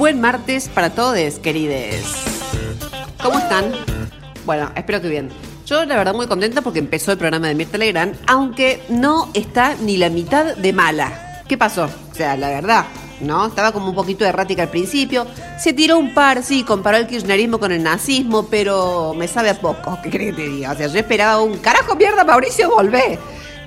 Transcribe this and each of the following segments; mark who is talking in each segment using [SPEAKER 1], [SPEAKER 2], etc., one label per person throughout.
[SPEAKER 1] buen martes para todos, querides. ¿Cómo están? Bueno, espero que bien. Yo la verdad muy contenta porque empezó el programa de Mirta Legrand, aunque no está ni la mitad de mala. ¿Qué pasó? O sea, la verdad, ¿no? Estaba como un poquito errática al principio. Se tiró un par, sí, comparó el kirchnerismo con el nazismo, pero me sabe a poco, ¿qué crees que te diga? O sea, yo esperaba un carajo mierda, Mauricio, volvé.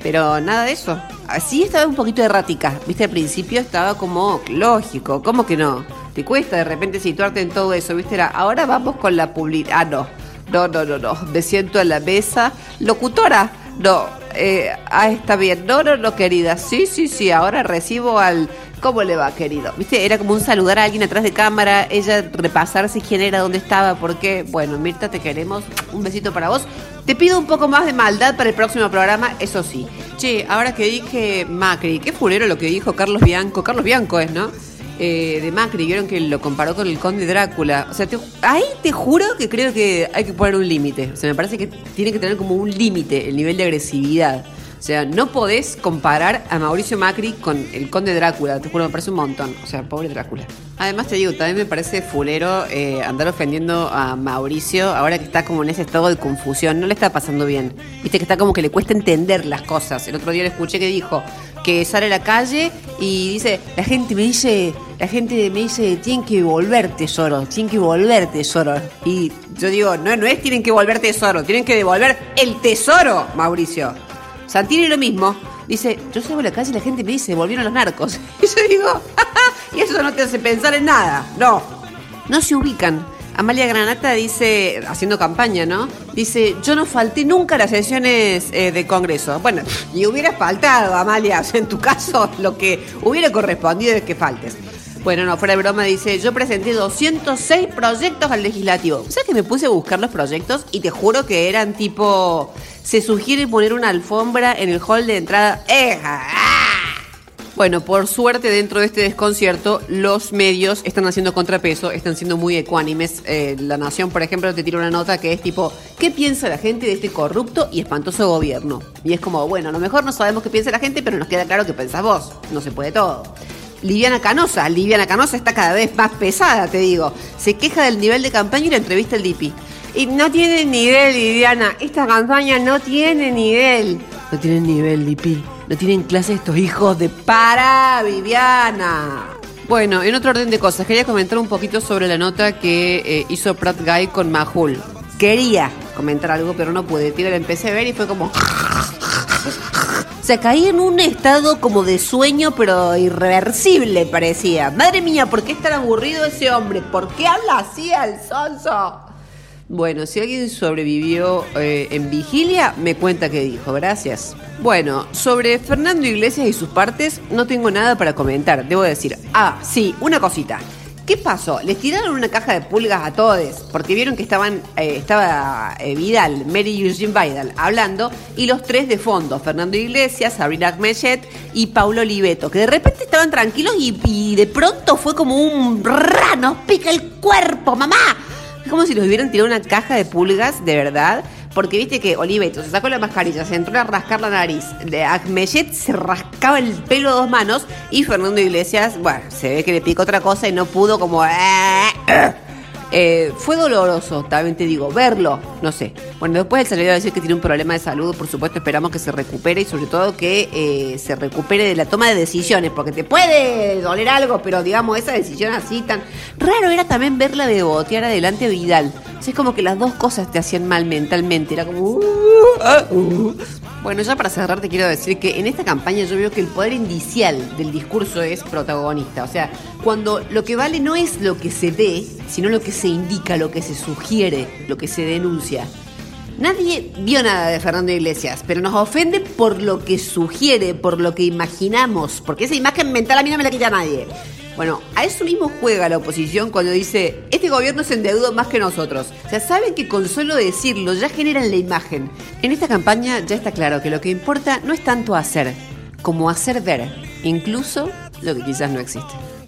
[SPEAKER 1] Pero nada de eso. Así estaba un poquito errática. Viste, al principio estaba como lógico. ¿Cómo que no? Te cuesta de repente situarte en todo eso, ¿viste? Era, ahora vamos con la publicidad. Ah, no. No, no, no, no. Me siento a la mesa. Locutora. No. Eh, ah, está bien. No, no, no, querida. Sí, sí, sí. Ahora recibo al. ¿Cómo le va, querido? ¿Viste? Era como un saludar a alguien atrás de cámara, ella repasarse quién era, dónde estaba, por qué. Bueno, Mirta, te queremos. Un besito para vos. Te pido un poco más de maldad para el próximo programa, eso sí. Che, ahora que dije Macri, qué furero lo que dijo Carlos Bianco. Carlos Bianco es, ¿no? Eh, de Macri, vieron que lo comparó con el conde Drácula. O sea, te- ahí te juro que creo que hay que poner un límite. O sea, me parece que tiene que tener como un límite el nivel de agresividad. O sea, no podés comparar a Mauricio Macri con el conde Drácula. Te juro, me parece un montón. O sea, pobre Drácula. Además, te digo, también me parece fulero eh, andar ofendiendo a Mauricio ahora que está como en ese estado de confusión. No le está pasando bien. Viste que está como que le cuesta entender las cosas. El otro día le escuché que dijo que sale a la calle y dice, la gente me dice, la gente me dice, tienen que volver tesoro, tienen que volver tesoro. Y yo digo, no, no es tienen que volver tesoro, tienen que devolver el tesoro, Mauricio. Santini lo mismo. Dice, yo salgo a la calle y la gente me dice, volvieron los narcos. Y yo digo, y eso no te hace pensar en nada. No, no se ubican. Amalia Granata dice, haciendo campaña, ¿no? Dice, yo no falté nunca a las sesiones eh, de Congreso. Bueno, y hubiera faltado, Amalia. En tu caso, lo que hubiera correspondido es que faltes. Bueno, no, fuera de broma, dice, yo presenté 206 proyectos al legislativo. ¿Sabes que me puse a buscar los proyectos y te juro que eran tipo, se sugiere poner una alfombra en el hall de entrada? ¡Eja! ¡Ah! Bueno, por suerte dentro de este desconcierto, los medios están haciendo contrapeso, están siendo muy ecuánimes. Eh, la Nación, por ejemplo, te tira una nota que es tipo, ¿qué piensa la gente de este corrupto y espantoso gobierno? Y es como, bueno, a lo mejor no sabemos qué piensa la gente, pero nos queda claro que pensás vos. No se puede todo. Liviana Canosa, Liviana Canosa está cada vez más pesada, te digo. Se queja del nivel de campaña y la entrevista al DIPI. Y no tiene nivel, Liviana. Esta campaña no tiene nivel. No tienen nivel, DIPI. No tienen clase estos hijos de para, Viviana. Bueno, en otro orden de cosas, quería comentar un poquito sobre la nota que eh, hizo Pratt Guy con Mahul. Quería comentar algo, pero no pude. Tío, la empecé a ver y fue como... Sea, caí en un estado como de sueño, pero irreversible parecía. Madre mía, ¿por qué es tan aburrido ese hombre? ¿Por qué habla así al sonso? Bueno, si alguien sobrevivió eh, en vigilia, me cuenta qué dijo. Gracias. Bueno, sobre Fernando Iglesias y sus partes, no tengo nada para comentar. Debo decir, ah, sí, una cosita. ¿Qué pasó? Les tiraron una caja de pulgas a todos, porque vieron que estaban, eh, estaba eh, Vidal, Mary Eugene Vidal, hablando, y los tres de fondo, Fernando Iglesias, Sabrina Agmeyet y Paulo Oliveto, que de repente estaban tranquilos y, y de pronto fue como un "Rrrá, nos pica el cuerpo, mamá. Es como si los hubieran tirado una caja de pulgas, de verdad. Porque viste que Oliveto se sacó la mascarilla, se entró a rascar la nariz. De Ahmeyet se rascaba el pelo a dos manos. Y Fernando Iglesias, bueno, se ve que le picó otra cosa y no pudo como... Eh, fue doloroso, también te digo, verlo, no sé. Bueno, después él salió a decir que tiene un problema de salud, por supuesto esperamos que se recupere y sobre todo que eh, se recupere de la toma de decisiones, porque te puede doler algo, pero digamos, esa decisión así tan... Raro era también verla bebotear adelante a Vidal. Es como que las dos cosas te hacían mal mentalmente, era como... "Uh, ah, uh". Bueno, ya para cerrar te quiero decir que en esta campaña yo veo que el poder indicial del discurso es protagonista. O sea, cuando lo que vale no es lo que se dé, sino lo que se indica, lo que se sugiere, lo que se denuncia. Nadie vio nada de Fernando Iglesias, pero nos ofende por lo que sugiere, por lo que imaginamos, porque esa imagen mental a mí no me la quita nadie. Bueno, a eso mismo juega la oposición cuando dice, este gobierno se endeudó más que nosotros. O sea, saben que con solo decirlo ya generan la imagen. En esta campaña ya está claro que lo que importa no es tanto hacer, como hacer ver, incluso lo que quizás no existe.